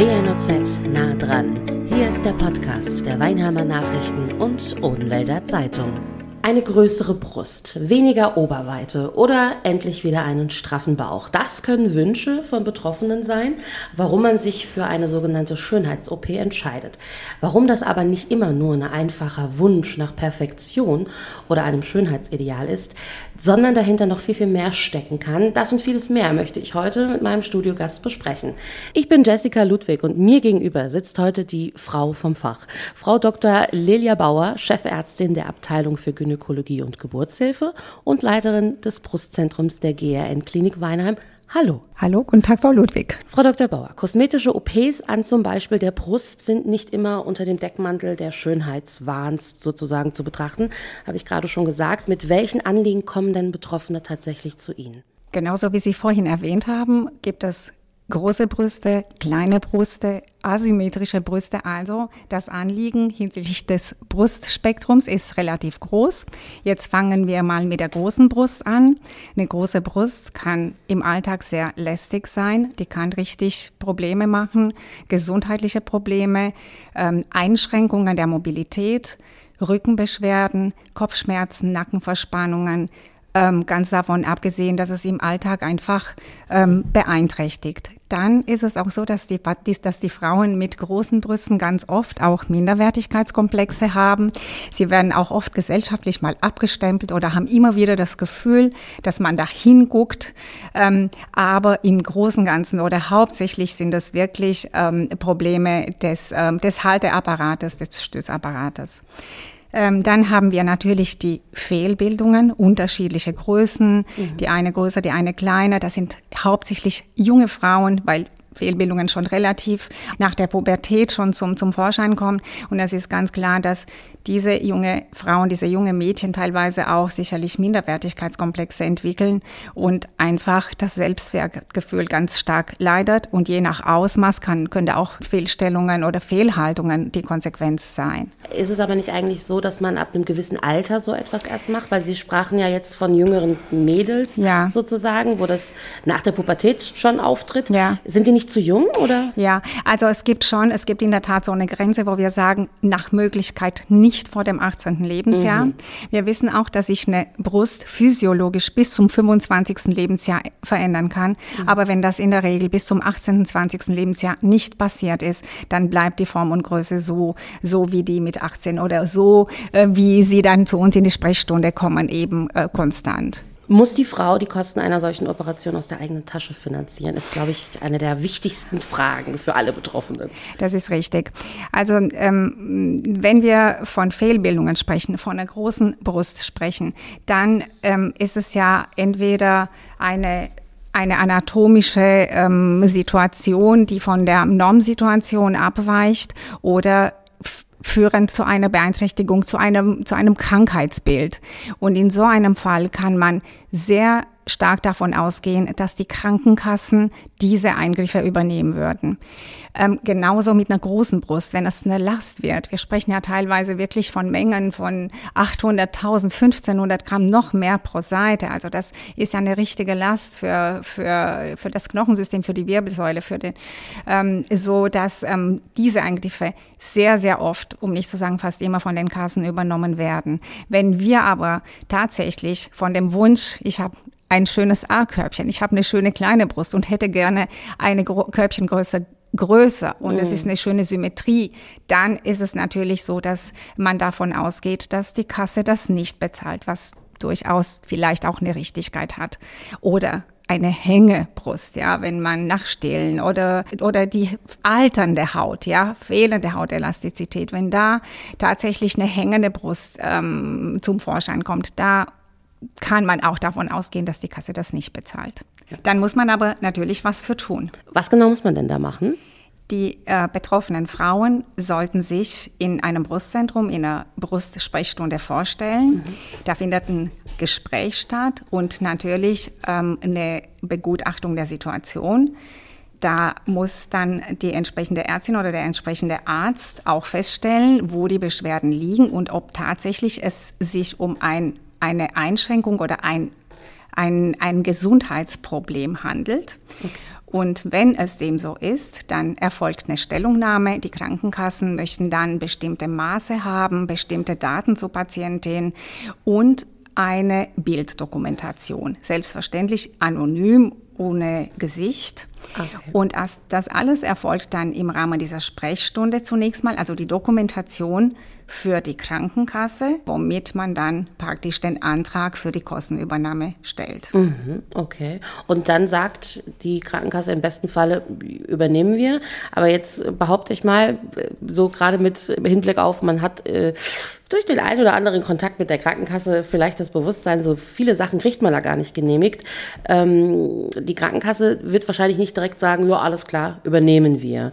WNOZ nah dran. Hier ist der Podcast der Weinheimer Nachrichten und Odenwälder Zeitung. Eine größere Brust, weniger Oberweite oder endlich wieder einen straffen Bauch. Das können Wünsche von Betroffenen sein, warum man sich für eine sogenannte Schönheits-OP entscheidet. Warum das aber nicht immer nur ein einfacher Wunsch nach Perfektion oder einem Schönheitsideal ist, sondern dahinter noch viel, viel mehr stecken kann. Das und vieles mehr möchte ich heute mit meinem Studiogast besprechen. Ich bin Jessica Ludwig und mir gegenüber sitzt heute die Frau vom Fach. Frau Dr. Lilia Bauer, Chefärztin der Abteilung für Gynäkologie und Geburtshilfe und Leiterin des Brustzentrums der GRN Klinik Weinheim. Hallo. Hallo, guten Tag, Frau Ludwig. Frau Dr. Bauer, kosmetische OPs an zum Beispiel der Brust sind nicht immer unter dem Deckmantel der Schönheitswahns sozusagen zu betrachten. Habe ich gerade schon gesagt. Mit welchen Anliegen kommen denn Betroffene tatsächlich zu Ihnen? Genauso wie Sie vorhin erwähnt haben, gibt es große Brüste, kleine Brüste, asymmetrische Brüste. Also das Anliegen hinsichtlich des Brustspektrums ist relativ groß. Jetzt fangen wir mal mit der großen Brust an. Eine große Brust kann im Alltag sehr lästig sein. Die kann richtig Probleme machen, gesundheitliche Probleme, ähm, Einschränkungen der Mobilität. Rückenbeschwerden, Kopfschmerzen, Nackenverspannungen, ähm, ganz davon abgesehen, dass es im Alltag einfach ähm, beeinträchtigt. Dann ist es auch so, dass die, dass die Frauen mit großen Brüsten ganz oft auch Minderwertigkeitskomplexe haben. Sie werden auch oft gesellschaftlich mal abgestempelt oder haben immer wieder das Gefühl, dass man da hinguckt. Ähm, aber im Großen und Ganzen oder hauptsächlich sind das wirklich ähm, Probleme des, ähm, des Halteapparates, des Stützapparates. Ähm, dann haben wir natürlich die Fehlbildungen, unterschiedliche Größen, mhm. die eine größer, die eine kleiner. Das sind hauptsächlich junge Frauen, weil Fehlbildungen schon relativ nach der Pubertät schon zum, zum Vorschein kommen. Und es ist ganz klar, dass diese junge Frauen, diese junge Mädchen teilweise auch sicherlich Minderwertigkeitskomplexe entwickeln und einfach das Selbstwertgefühl ganz stark leidet. Und je nach Ausmaß kann, könnte auch Fehlstellungen oder Fehlhaltungen die Konsequenz sein. Ist es aber nicht eigentlich so, dass man ab einem gewissen Alter so etwas erst macht? Weil Sie sprachen ja jetzt von jüngeren Mädels ja. sozusagen, wo das nach der Pubertät schon auftritt. Ja. Sind die nicht nicht zu jung, oder? Ja, also es gibt schon, es gibt in der Tat so eine Grenze, wo wir sagen, nach Möglichkeit nicht vor dem 18. Lebensjahr. Mhm. Wir wissen auch, dass sich eine Brust physiologisch bis zum 25. Lebensjahr verändern kann. Mhm. Aber wenn das in der Regel bis zum 18., 20. Lebensjahr nicht passiert ist, dann bleibt die Form und Größe so, so wie die mit 18 oder so, äh, wie sie dann zu uns in die Sprechstunde kommen, eben äh, konstant. Muss die Frau die Kosten einer solchen Operation aus der eigenen Tasche finanzieren? Ist, glaube ich, eine der wichtigsten Fragen für alle Betroffenen. Das ist richtig. Also ähm, wenn wir von Fehlbildungen sprechen, von einer großen Brust sprechen, dann ähm, ist es ja entweder eine eine anatomische ähm, Situation, die von der Normsituation abweicht oder führen zu einer Beeinträchtigung, zu einem, zu einem Krankheitsbild. Und in so einem Fall kann man sehr stark davon ausgehen, dass die Krankenkassen diese Eingriffe übernehmen würden. Ähm, genauso mit einer großen Brust, wenn es eine Last wird. Wir sprechen ja teilweise wirklich von Mengen von 800.000, 1500 Gramm noch mehr pro Seite. Also das ist ja eine richtige Last für, für, für das Knochensystem, für die Wirbelsäule, für den, ähm, so dass ähm, diese Eingriffe sehr, sehr oft, um nicht zu sagen fast immer von den Kassen übernommen werden. Wenn wir aber tatsächlich von dem Wunsch, ich habe ein schönes A-Körbchen. Ich habe eine schöne kleine Brust und hätte gerne eine Körbchengröße größer und mm. es ist eine schöne Symmetrie, dann ist es natürlich so, dass man davon ausgeht, dass die Kasse das nicht bezahlt, was durchaus vielleicht auch eine Richtigkeit hat. Oder eine Hängebrust, ja, wenn man nachstehlen oder, oder die alternde Haut, ja, fehlende Hautelastizität, wenn da tatsächlich eine hängende Brust ähm, zum Vorschein kommt, da kann man auch davon ausgehen, dass die Kasse das nicht bezahlt. Dann muss man aber natürlich was für tun. Was genau muss man denn da machen? Die äh, betroffenen Frauen sollten sich in einem Brustzentrum, in einer Brustsprechstunde vorstellen. Mhm. Da findet ein Gespräch statt und natürlich ähm, eine Begutachtung der Situation. Da muss dann die entsprechende Ärztin oder der entsprechende Arzt auch feststellen, wo die Beschwerden liegen und ob tatsächlich es sich um ein eine Einschränkung oder ein, ein, ein Gesundheitsproblem handelt. Okay. Und wenn es dem so ist, dann erfolgt eine Stellungnahme. Die Krankenkassen möchten dann bestimmte Maße haben, bestimmte Daten zur Patientin und eine Bilddokumentation. Selbstverständlich anonym, ohne Gesicht. Okay. Und das alles erfolgt dann im Rahmen dieser Sprechstunde zunächst mal, also die Dokumentation für die Krankenkasse, womit man dann praktisch den Antrag für die Kostenübernahme stellt. Mhm, okay. Und dann sagt die Krankenkasse im besten Falle, übernehmen wir. Aber jetzt behaupte ich mal, so gerade mit Hinblick auf, man hat äh, durch den einen oder anderen Kontakt mit der Krankenkasse vielleicht das Bewusstsein, so viele Sachen kriegt man da gar nicht genehmigt. Ähm, die Krankenkasse wird wahrscheinlich nicht direkt sagen, ja, alles klar, übernehmen wir.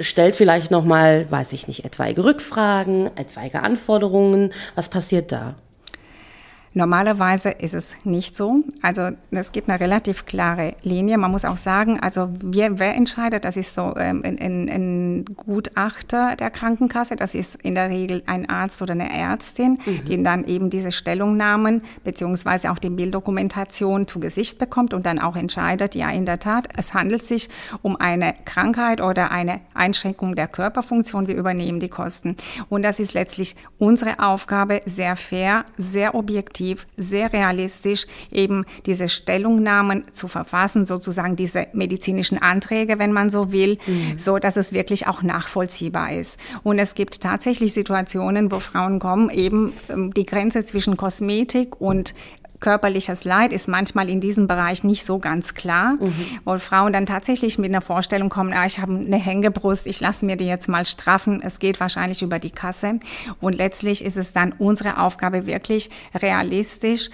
Stellt vielleicht nochmal, weiß ich nicht, etwaige Rückfragen, etwaige Anforderungen. Was passiert da? Normalerweise ist es nicht so. Also es gibt eine relativ klare Linie. Man muss auch sagen, also wir, wer entscheidet, das ist so ähm, ein, ein, ein, Gutachter der Krankenkasse. Das ist in der Regel ein Arzt oder eine Ärztin, mhm. die dann eben diese Stellungnahmen beziehungsweise auch die Bilddokumentation zu Gesicht bekommt und dann auch entscheidet, ja in der Tat, es handelt sich um eine Krankheit oder eine Einschränkung der Körperfunktion. Wir übernehmen die Kosten. Und das ist letztlich unsere Aufgabe, sehr fair, sehr objektiv objektiv, sehr realistisch eben diese Stellungnahmen zu verfassen, sozusagen diese medizinischen Anträge, wenn man so will, mhm. so dass es wirklich auch nachvollziehbar ist. Und es gibt tatsächlich Situationen, wo Frauen kommen, eben ähm, die Grenze zwischen Kosmetik und körperliches Leid ist manchmal in diesem Bereich nicht so ganz klar, mhm. wo Frauen dann tatsächlich mit einer Vorstellung kommen, ah, ich habe eine Hängebrust, ich lasse mir die jetzt mal straffen, es geht wahrscheinlich über die Kasse. Und letztlich ist es dann unsere Aufgabe, wirklich realistisch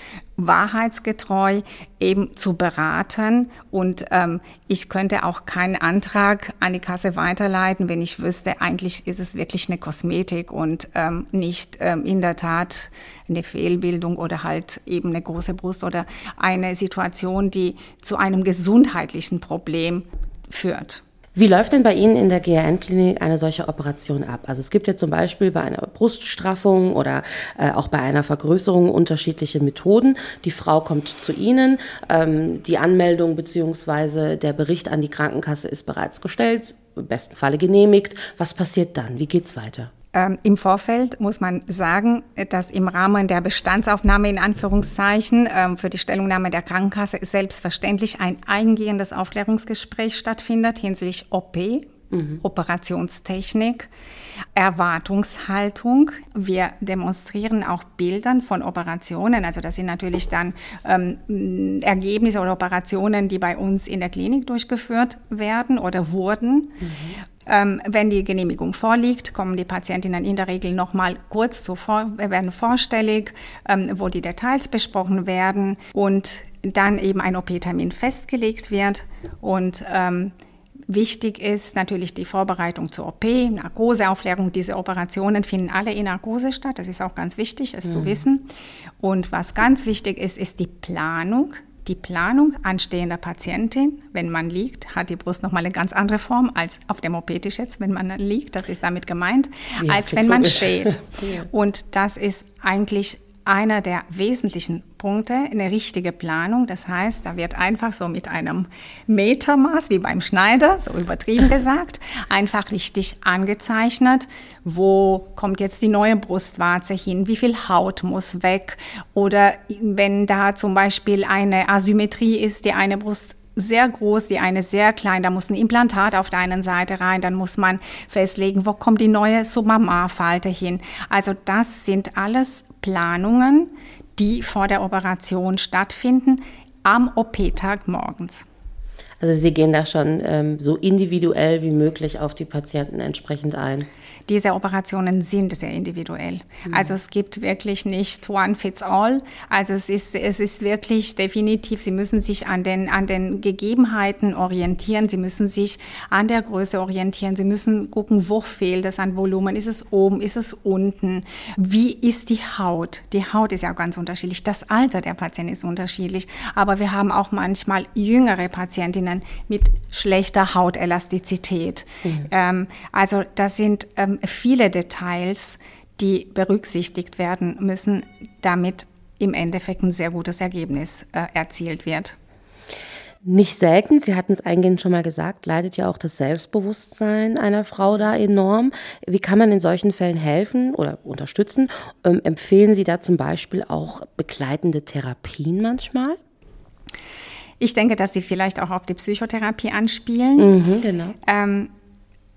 wahrheitsgetreu eben zu beraten. Und ähm, ich könnte auch keinen Antrag an die Kasse weiterleiten, wenn ich wüsste, eigentlich ist es wirklich eine Kosmetik und ähm, nicht ähm, in der Tat eine Fehlbildung oder halt eben eine große Brust oder eine Situation, die zu einem gesundheitlichen Problem führt. Wie läuft denn bei Ihnen in der GRN-Klinik eine solche Operation ab? Also es gibt ja zum Beispiel bei einer Bruststraffung oder äh, auch bei einer Vergrößerung unterschiedliche Methoden. Die Frau kommt zu Ihnen, ähm, die Anmeldung bzw. der Bericht an die Krankenkasse ist bereits gestellt, im besten Falle genehmigt. Was passiert dann? Wie geht es weiter? Ähm, Im Vorfeld muss man sagen, dass im Rahmen der Bestandsaufnahme in Anführungszeichen ähm, für die Stellungnahme der Krankenkasse selbstverständlich ein eingehendes Aufklärungsgespräch stattfindet hinsichtlich OP, mhm. Operationstechnik, Erwartungshaltung. Wir demonstrieren auch Bildern von Operationen. Also das sind natürlich dann ähm, Ergebnisse oder Operationen, die bei uns in der Klinik durchgeführt werden oder wurden. Mhm. Ähm, wenn die Genehmigung vorliegt, kommen die Patientinnen in der Regel nochmal kurz zu vor, werden vorstellig, ähm, wo die Details besprochen werden und dann eben ein OP-Termin festgelegt wird und ähm, Wichtig ist natürlich die Vorbereitung zur OP, Narkoseaufklärung. Diese Operationen finden alle in Narkose statt. Das ist auch ganz wichtig, es mhm. zu wissen. Und was ganz wichtig ist, ist die Planung die Planung anstehender Patientin, wenn man liegt, hat die Brust nochmal eine ganz andere Form als auf dem OP-Tisch jetzt, wenn man liegt, das ist damit gemeint, ja, als wenn man steht. ja. Und das ist eigentlich einer der wesentlichen Punkte, eine richtige Planung. Das heißt, da wird einfach so mit einem Metermaß, wie beim Schneider, so übertrieben gesagt, einfach richtig angezeichnet, wo kommt jetzt die neue Brustwarze hin, wie viel Haut muss weg oder wenn da zum Beispiel eine Asymmetrie ist, die eine Brust sehr groß, die eine sehr klein. Da muss ein Implantat auf der einen Seite rein. Dann muss man festlegen, wo kommt die neue Submamar-Falte hin. Also das sind alles Planungen, die vor der Operation stattfinden, am OP-Tag morgens. Also Sie gehen da schon ähm, so individuell wie möglich auf die Patienten entsprechend ein. Diese Operationen sind sehr individuell. Mhm. Also es gibt wirklich nicht one fits all. Also es ist, es ist wirklich definitiv, Sie müssen sich an den, an den Gegebenheiten orientieren. Sie müssen sich an der Größe orientieren. Sie müssen gucken, wo fehlt es an Volumen. Ist es oben? Ist es unten? Wie ist die Haut? Die Haut ist ja ganz unterschiedlich. Das Alter der Patienten ist unterschiedlich. Aber wir haben auch manchmal jüngere Patientinnen, Patientinnen mit schlechter Hautelastizität. Mhm. Ähm, also das sind ähm, viele Details, die berücksichtigt werden müssen, damit im Endeffekt ein sehr gutes Ergebnis äh, erzielt wird. Nicht selten, Sie hatten es eingehend schon mal gesagt, leidet ja auch das Selbstbewusstsein einer Frau da enorm. Wie kann man in solchen Fällen helfen oder unterstützen? Ähm, empfehlen Sie da zum Beispiel auch begleitende Therapien manchmal? Ich denke, dass Sie vielleicht auch auf die Psychotherapie anspielen. Mhm, genau. Ähm,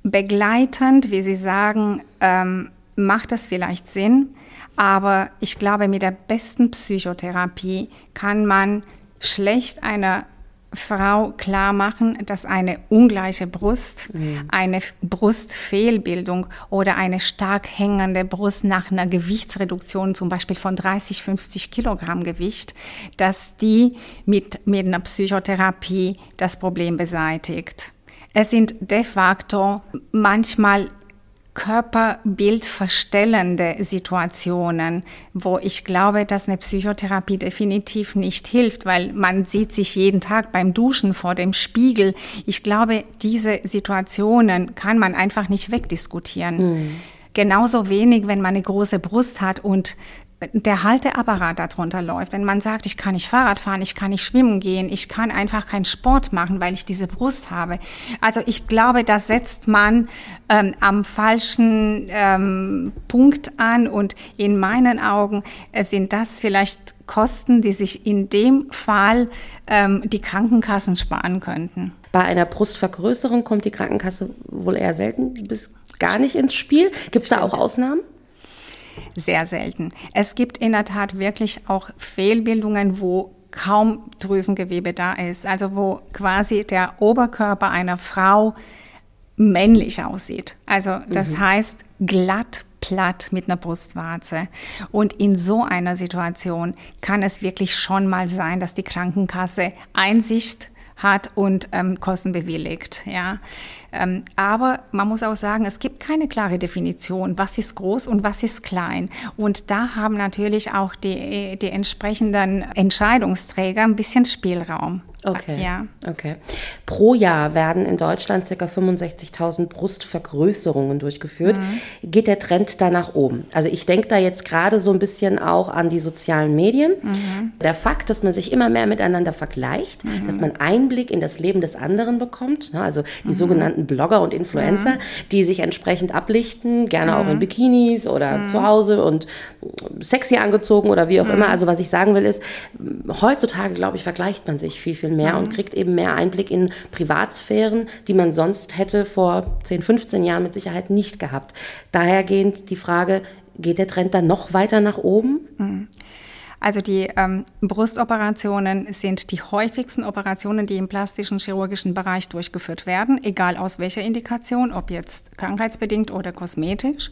begleitend, wie Sie sagen, ähm, macht das vielleicht Sinn, aber ich glaube, mit der besten Psychotherapie kann man schlecht einer Frau klar machen, dass eine ungleiche Brust, mhm. eine Brustfehlbildung oder eine stark hängende Brust nach einer Gewichtsreduktion, zum Beispiel von 30, 50 Kilogramm Gewicht, dass die mit, mit einer Psychotherapie das Problem beseitigt. Es sind de facto manchmal Körperbild verstellende Situationen, wo ich glaube, dass eine Psychotherapie definitiv nicht hilft, weil man sieht sich jeden Tag beim Duschen vor dem Spiegel. Ich glaube, diese Situationen kann man einfach nicht wegdiskutieren. Mhm. Genauso wenig, wenn man eine große Brust hat und der Halteapparat darunter läuft, wenn man sagt, ich kann nicht Fahrrad fahren, ich kann nicht schwimmen gehen, ich kann einfach keinen Sport machen, weil ich diese Brust habe. Also ich glaube, da setzt man ähm, am falschen ähm, Punkt an und in meinen Augen äh, sind das vielleicht Kosten, die sich in dem Fall ähm, die Krankenkassen sparen könnten. Bei einer Brustvergrößerung kommt die Krankenkasse wohl eher selten bis gar nicht ins Spiel. Gibt es da auch Ausnahmen? Sehr selten. Es gibt in der Tat wirklich auch Fehlbildungen, wo kaum Drüsengewebe da ist, also wo quasi der Oberkörper einer Frau männlich aussieht. Also das mhm. heißt glatt platt mit einer Brustwarze. Und in so einer Situation kann es wirklich schon mal sein, dass die Krankenkasse Einsicht hat und ähm, Kosten bewilligt. Ja. Ähm, aber man muss auch sagen, es gibt keine klare Definition, was ist groß und was ist klein. Und da haben natürlich auch die, die entsprechenden Entscheidungsträger ein bisschen Spielraum. Okay. Ja. Okay. Pro Jahr werden in Deutschland ca. 65.000 Brustvergrößerungen durchgeführt. Mhm. Geht der Trend da nach oben? Also ich denke da jetzt gerade so ein bisschen auch an die sozialen Medien. Mhm. Der Fakt, dass man sich immer mehr miteinander vergleicht, mhm. dass man Einblick in das Leben des anderen bekommt. Ne? Also die mhm. Sogenannten Blogger und Influencer, mhm. die sich entsprechend ablichten, gerne auch in mhm. Bikinis oder zu Hause und sexy angezogen oder wie auch immer. Also was ich sagen will ist, heutzutage, glaube ich, vergleicht man sich viel, viel mehr mhm. und kriegt eben mehr Einblick in Privatsphären, die man sonst hätte vor 10, 15 Jahren mit Sicherheit nicht gehabt. Dahergehend die Frage, geht der Trend dann noch weiter nach oben? Also die ähm, Brustoperationen sind die häufigsten Operationen, die im plastischen chirurgischen Bereich durchgeführt werden, egal aus welcher Indikation, ob jetzt krankheitsbedingt oder kosmetisch.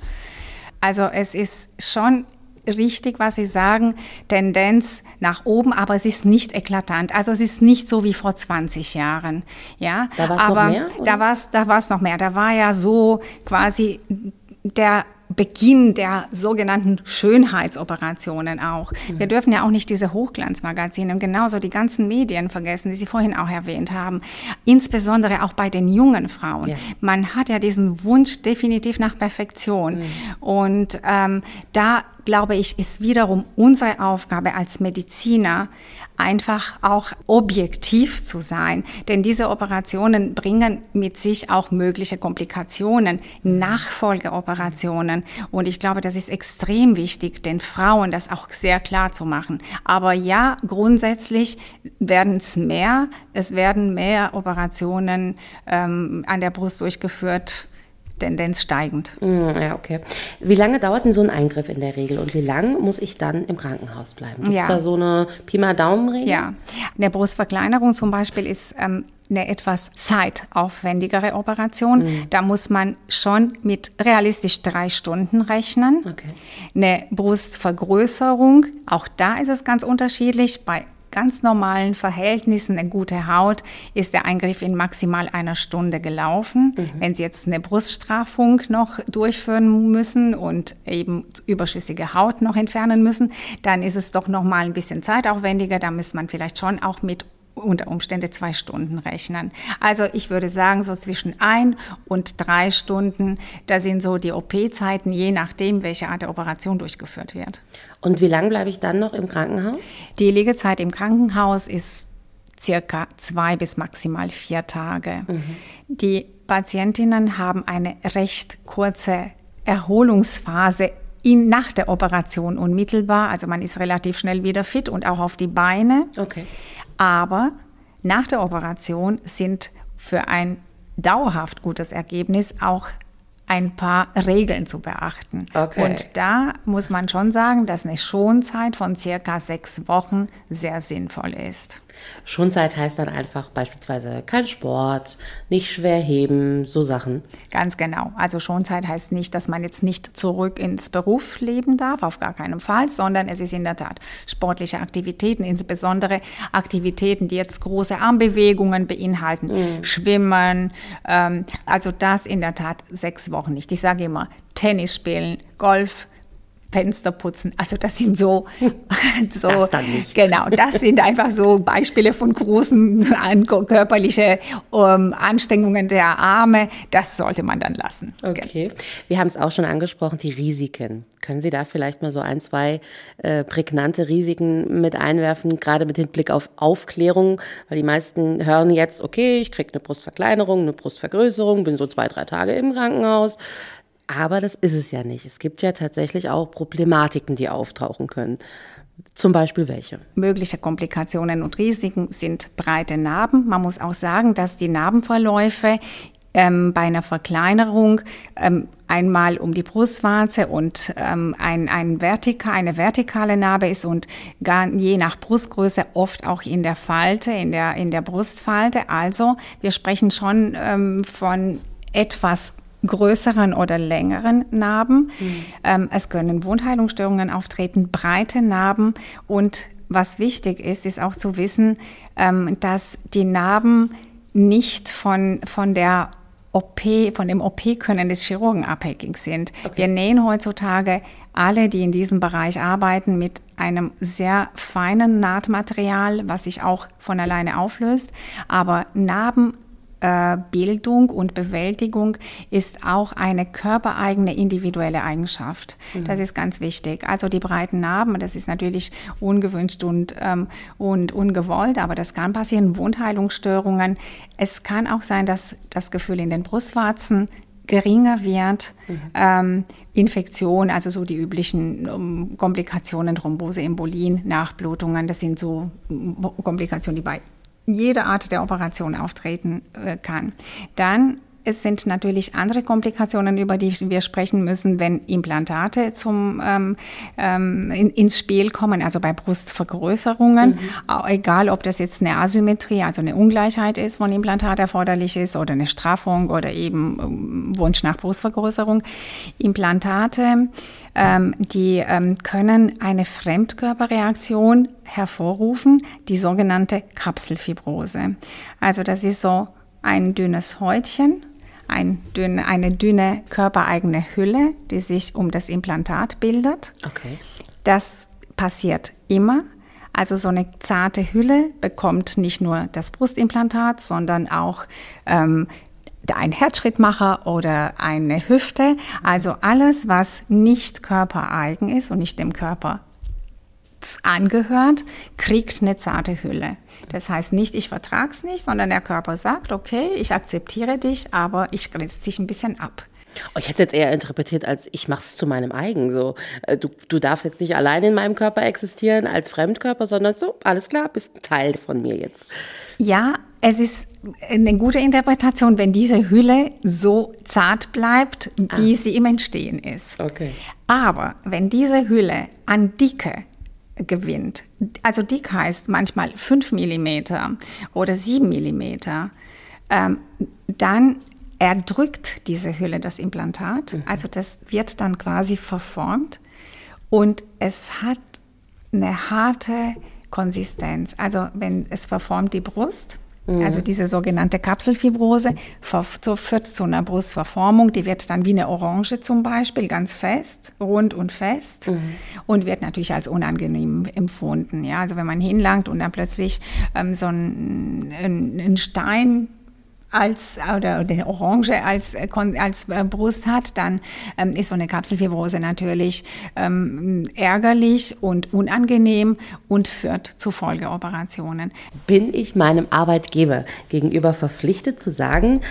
Also es ist schon richtig, was Sie sagen, Tendenz nach oben, aber es ist nicht eklatant. Also es ist nicht so wie vor 20 Jahren. Ja, da war es noch mehr? Oder? Da war es da war's noch mehr. Da war ja so quasi der Beginn der sogenannten Schönheitsoperationen auch. Mhm. Wir dürfen ja auch nicht diese Hochglanzmagazine und genauso die ganzen Medien vergessen, die Sie vorhin auch erwähnt haben. Insbesondere auch bei den jungen Frauen. Ja. Man hat ja diesen Wunsch definitiv nach Perfektion. Mhm. Und ähm, da glaube ich, ist wiederum unsere Aufgabe als Mediziner, einfach auch objektiv zu sein. Denn diese Operationen bringen mit sich auch mögliche Komplikationen, Nachfolgeoperationen. Und ich glaube, das ist extrem wichtig, den Frauen das auch sehr klar zu machen. Aber ja, grundsätzlich werden es mehr. Es werden mehr Operationen ähm, an der Brust durchgeführt Tendenz steigend. Mm, ja, okay. Wie lange dauert denn so ein Eingriff in der Regel und wie lange muss ich dann im Krankenhaus bleiben? Gibt es ja. da so eine Pi mal Daumen-Regel? Ja, eine Brustverkleinerung zum Beispiel ist ähm, eine etwas zeitaufwendigere Operation. Mhm. Da muss man schon mit realistisch drei Stunden rechnen. Okay. Eine Brustvergrößerung, auch da ist es ganz unterschiedlich. Bei ganz normalen Verhältnissen, eine gute Haut, ist der Eingriff in maximal einer Stunde gelaufen. Mhm. Wenn Sie jetzt eine Bruststraffung noch durchführen müssen und eben überschüssige Haut noch entfernen müssen, dann ist es doch noch mal ein bisschen zeitaufwendiger. Da muss man vielleicht schon auch mit unter Umständen zwei Stunden rechnen. Also ich würde sagen, so zwischen ein und drei Stunden, da sind so die OP-Zeiten, je nachdem, welche Art der Operation durchgeführt wird. Und wie lange bleibe ich dann noch im Krankenhaus? Die Liegezeit im Krankenhaus ist circa zwei bis maximal vier Tage. Mhm. Die Patientinnen haben eine recht kurze Erholungsphase in, nach der Operation unmittelbar. Also man ist relativ schnell wieder fit und auch auf die Beine. Okay. Aber nach der Operation sind für ein dauerhaft gutes Ergebnis auch ein paar Regeln zu beachten. Okay. Und da muss man schon sagen, dass eine Schonzeit von circa sechs Wochen sehr sinnvoll ist. Schonzeit heißt dann einfach beispielsweise kein Sport, nicht schwer heben, so Sachen. Ganz genau. Also Schonzeit heißt nicht, dass man jetzt nicht zurück ins Berufsleben darf, auf gar keinen Fall, sondern es ist in der Tat sportliche Aktivitäten, insbesondere Aktivitäten, die jetzt große Armbewegungen beinhalten, mhm. Schwimmen. Ähm, also das in der Tat sechs Wochen nicht. Ich sage immer Tennis spielen, Golf, Fenster putzen. Also das sind so, so das genau, das sind einfach so Beispiele von großen körperlichen ähm, Anstrengungen der Arme. Das sollte man dann lassen. Okay. Wir haben es auch schon angesprochen, die Risiken. Können Sie da vielleicht mal so ein, zwei äh, prägnante Risiken mit einwerfen, gerade mit Hinblick auf Aufklärung? Weil die meisten hören jetzt, okay, ich kriege eine Brustverkleinerung, eine Brustvergrößerung, bin so zwei, drei Tage im Krankenhaus. Aber das ist es ja nicht. Es gibt ja tatsächlich auch Problematiken, die auftauchen können. Zum Beispiel welche? Mögliche Komplikationen und Risiken sind breite Narben. Man muss auch sagen, dass die Narbenverläufe ähm, bei einer Verkleinerung ähm, einmal um die Brustwarze und ähm, ein, ein Vertika, eine vertikale Narbe ist und gar, je nach Brustgröße oft auch in der Falte, in der, in der Brustfalte. Also wir sprechen schon ähm, von etwas größeren oder längeren Narben. Mhm. Ähm, es können Wundheilungsstörungen auftreten, breite Narben und was wichtig ist, ist auch zu wissen, ähm, dass die Narben nicht von, von der OP, von dem OP-Können des Chirurgen abhängig sind. Okay. Wir nähen heutzutage alle, die in diesem Bereich arbeiten, mit einem sehr feinen Nahtmaterial, was sich auch von alleine auflöst. Aber Narben Bildung und Bewältigung ist auch eine körpereigene individuelle Eigenschaft. Mhm. Das ist ganz wichtig. Also die breiten Narben, das ist natürlich ungewünscht und, ähm, und ungewollt, aber das kann passieren. Wundheilungsstörungen. Es kann auch sein, dass das Gefühl in den Brustwarzen geringer wird, mhm. ähm, Infektion, also so die üblichen ähm, Komplikationen, Thrombose, Embolien, Nachblutungen, das sind so Komplikationen, die bei jede Art der Operation auftreten äh, kann. Dann es sind natürlich andere Komplikationen, über die wir sprechen müssen, wenn Implantate zum, ähm, ähm, in, ins Spiel kommen, also bei Brustvergrößerungen. Mhm. Egal, ob das jetzt eine Asymmetrie, also eine Ungleichheit ist, wo ein Implantat erforderlich ist, oder eine Straffung oder eben ähm, Wunsch nach Brustvergrößerung. Implantate, ähm, die ähm, können eine Fremdkörperreaktion hervorrufen, die sogenannte Kapselfibrose. Also das ist so ein dünnes Häutchen ein dünne, eine dünne körpereigene Hülle, die sich um das Implantat bildet. Okay. Das passiert immer. Also so eine zarte Hülle bekommt nicht nur das Brustimplantat, sondern auch ähm, ein Herzschrittmacher oder eine Hüfte. Also alles, was nicht körpereigen ist und nicht dem Körper angehört, kriegt eine zarte Hülle. Das heißt nicht, ich vertrage es nicht, sondern der Körper sagt, okay, ich akzeptiere dich, aber ich grenze dich ein bisschen ab. Oh, ich hätte es jetzt eher interpretiert als ich mache es zu meinem eigen. So, äh, du, du darfst jetzt nicht allein in meinem Körper existieren als Fremdkörper, sondern so, alles klar, bist ein Teil von mir jetzt. Ja, es ist eine gute Interpretation, wenn diese Hülle so zart bleibt, wie ah. sie im Entstehen ist. Okay. Aber wenn diese Hülle an Dicke gewinnt. Also dick heißt manchmal 5 mm oder 7 mm. Ähm, dann erdrückt diese Hülle das Implantat. Mhm. Also das wird dann quasi verformt und es hat eine harte Konsistenz. Also wenn es verformt die Brust, Mhm. Also diese sogenannte Kapselfibrose führt zu einer Brustverformung. Die wird dann wie eine Orange zum Beispiel, ganz fest, rund und fest mhm. und wird natürlich als unangenehm empfunden. Ja, also wenn man hinlangt und dann plötzlich ähm, so ein, ein, ein Stein als oder, oder Orange als, äh, als äh, Brust hat, dann ähm, ist so eine Kapselfibrose natürlich ähm, ärgerlich und unangenehm und führt zu Folgeoperationen. Bin ich meinem Arbeitgeber gegenüber verpflichtet zu sagen,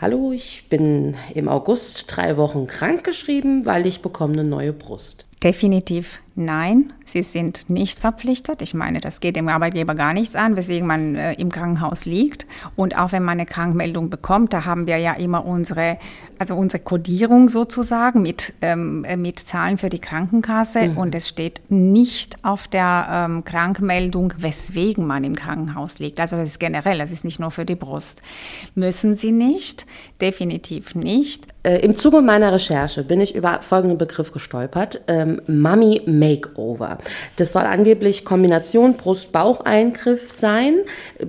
Hallo, ich bin im August drei Wochen krankgeschrieben, weil ich bekomme eine neue Brust. Definitiv nein, sie sind nicht verpflichtet. Ich meine, das geht dem Arbeitgeber gar nichts an, weswegen man äh, im Krankenhaus liegt. Und auch wenn man eine Krankmeldung bekommt, da haben wir ja immer unsere, also unsere Kodierung sozusagen mit, ähm, äh, mit Zahlen für die Krankenkasse. Mhm. Und es steht nicht auf der ähm, Krankmeldung, weswegen man im Krankenhaus liegt. Also das ist generell, das ist nicht nur für die Brust. Müssen sie nicht, definitiv nicht. Äh, Im Zuge meiner Recherche bin ich über folgenden Begriff gestolpert. Ähm, Mummy Makeover. Das soll angeblich Kombination Brust-Bauch-Eingriff sein.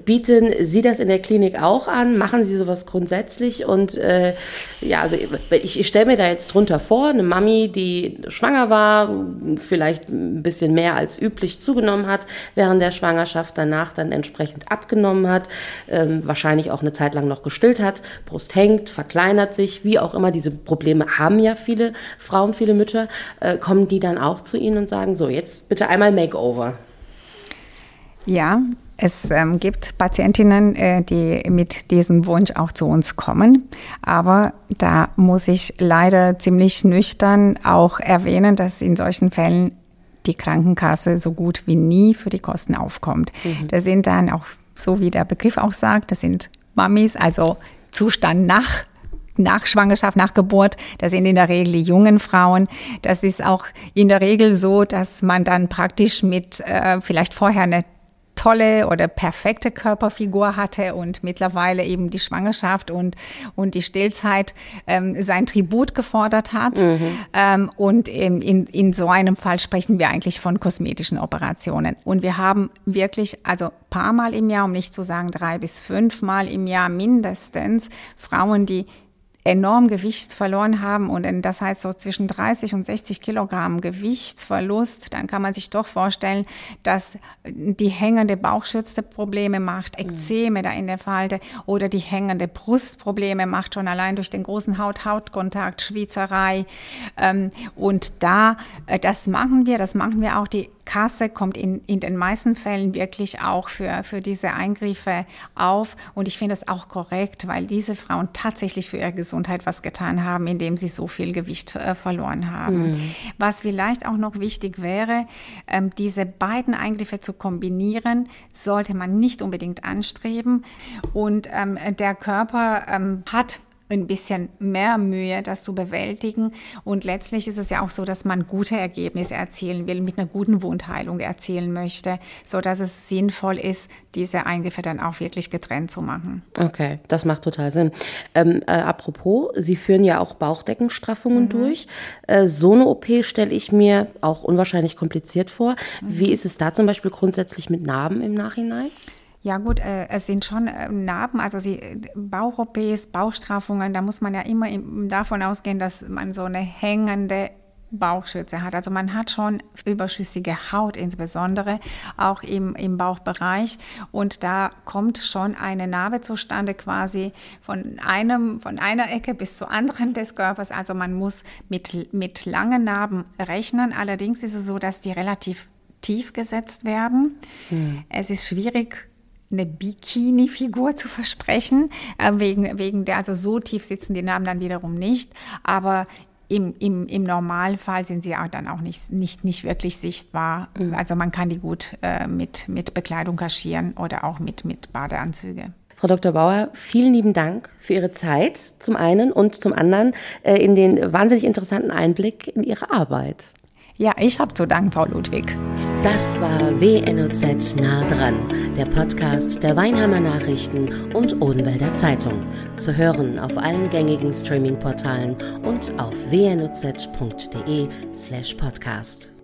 Bieten Sie das in der Klinik auch an? Machen Sie sowas grundsätzlich? Und äh, ja, also ich, ich stelle mir da jetzt drunter vor, eine Mami, die schwanger war, vielleicht ein bisschen mehr als üblich zugenommen hat während der Schwangerschaft, danach dann entsprechend abgenommen hat, ähm, wahrscheinlich auch eine Zeit lang noch gestillt hat, Brust hängt, verkleinert sich, wie auch immer. Diese Probleme haben ja viele Frauen, viele Mütter. Äh, kommen die dann auch zu Ihnen und sagen, so, jetzt bitte einmal Makeover? Ja, es ähm, gibt Patientinnen, äh, die mit diesem Wunsch auch zu uns kommen. Aber da muss ich leider ziemlich nüchtern auch erwähnen, dass in solchen Fällen die Krankenkasse so gut wie nie für die Kosten aufkommt. Mhm. Das sind dann auch, so wie der Begriff auch sagt, das sind Mamis, also Zustand nach nach Schwangerschaft, nach Geburt. Das sind in der Regel die jungen Frauen. Das ist auch in der Regel so, dass man dann praktisch mit äh, vielleicht vorher eine tolle oder perfekte Körperfigur hatte und mittlerweile eben die Schwangerschaft und, und die Stillzeit ähm, sein Tribut gefordert hat. Mhm. Ähm, und in, in, in so einem Fall sprechen wir eigentlich von kosmetischen Operationen. Und wir haben wirklich, also paar Mal im Jahr, um nicht zu sagen drei bis fünf Mal im Jahr mindestens, Frauen, die enorm Gewicht verloren haben und das heißt so zwischen 30 und 60 Kilogramm Gewichtsverlust, dann kann man sich doch vorstellen, dass die hängende Bauchschürze Probleme macht, mhm. Ekzeme da in der Falte oder die hängende Brust Probleme macht, schon allein durch den großen Haut-Haut-Kontakt, Schwitzerei. Ähm, und da, äh, das machen wir, das machen wir auch die Kasse kommt in, in den meisten Fällen wirklich auch für, für diese Eingriffe auf. Und ich finde es auch korrekt, weil diese Frauen tatsächlich für ihre Gesundheit was getan haben, indem sie so viel Gewicht äh, verloren haben. Mhm. Was vielleicht auch noch wichtig wäre, ähm, diese beiden Eingriffe zu kombinieren, sollte man nicht unbedingt anstreben. Und ähm, der Körper ähm, hat ein bisschen mehr Mühe, das zu bewältigen. Und letztlich ist es ja auch so, dass man gute Ergebnisse erzielen will, mit einer guten Wundheilung erzielen möchte, so dass es sinnvoll ist, diese Eingriffe dann auch wirklich getrennt zu machen. Okay, das macht total Sinn. Ähm, äh, apropos, Sie führen ja auch Bauchdeckenstraffungen mhm. durch. Äh, so eine OP stelle ich mir auch unwahrscheinlich kompliziert vor. Mhm. Wie ist es da zum Beispiel grundsätzlich mit Narben im Nachhinein? Ja gut, äh, es sind schon äh, Narben, also sie, Bauch-OPs, Bauchstraffungen, da muss man ja immer davon ausgehen, dass man so eine hängende Bauchschütze hat. Also man hat schon überschüssige Haut, insbesondere auch im, im Bauchbereich. Und da kommt schon eine Narbe zustande, quasi von, einem, von einer Ecke bis zur anderen des Körpers. Also man muss mit, mit langen Narben rechnen. Allerdings ist es so, dass die relativ tief gesetzt werden. Hm. Es ist schwierig, eine Bikini-Figur zu versprechen, äh, wegen, wegen der, also so tief sitzen die Narben dann wiederum nicht, aber im, im, im Normalfall sind sie auch dann auch nicht, nicht, nicht wirklich sichtbar. Mhm. Also man kann die gut äh, mit, mit Bekleidung kaschieren oder auch mit, mit Badeanzüge. Frau Dr. Bauer, vielen lieben Dank für Ihre Zeit zum einen und zum anderen äh, in den wahnsinnig interessanten Einblick in Ihre Arbeit. Ja, ich habe zu danken, Frau Ludwig. Das war WNOZ nah dran, der Podcast der Weinheimer Nachrichten und Odenwälder Zeitung. Zu hören auf allen gängigen Streaming-Portalen und auf wnoz.de slash podcast.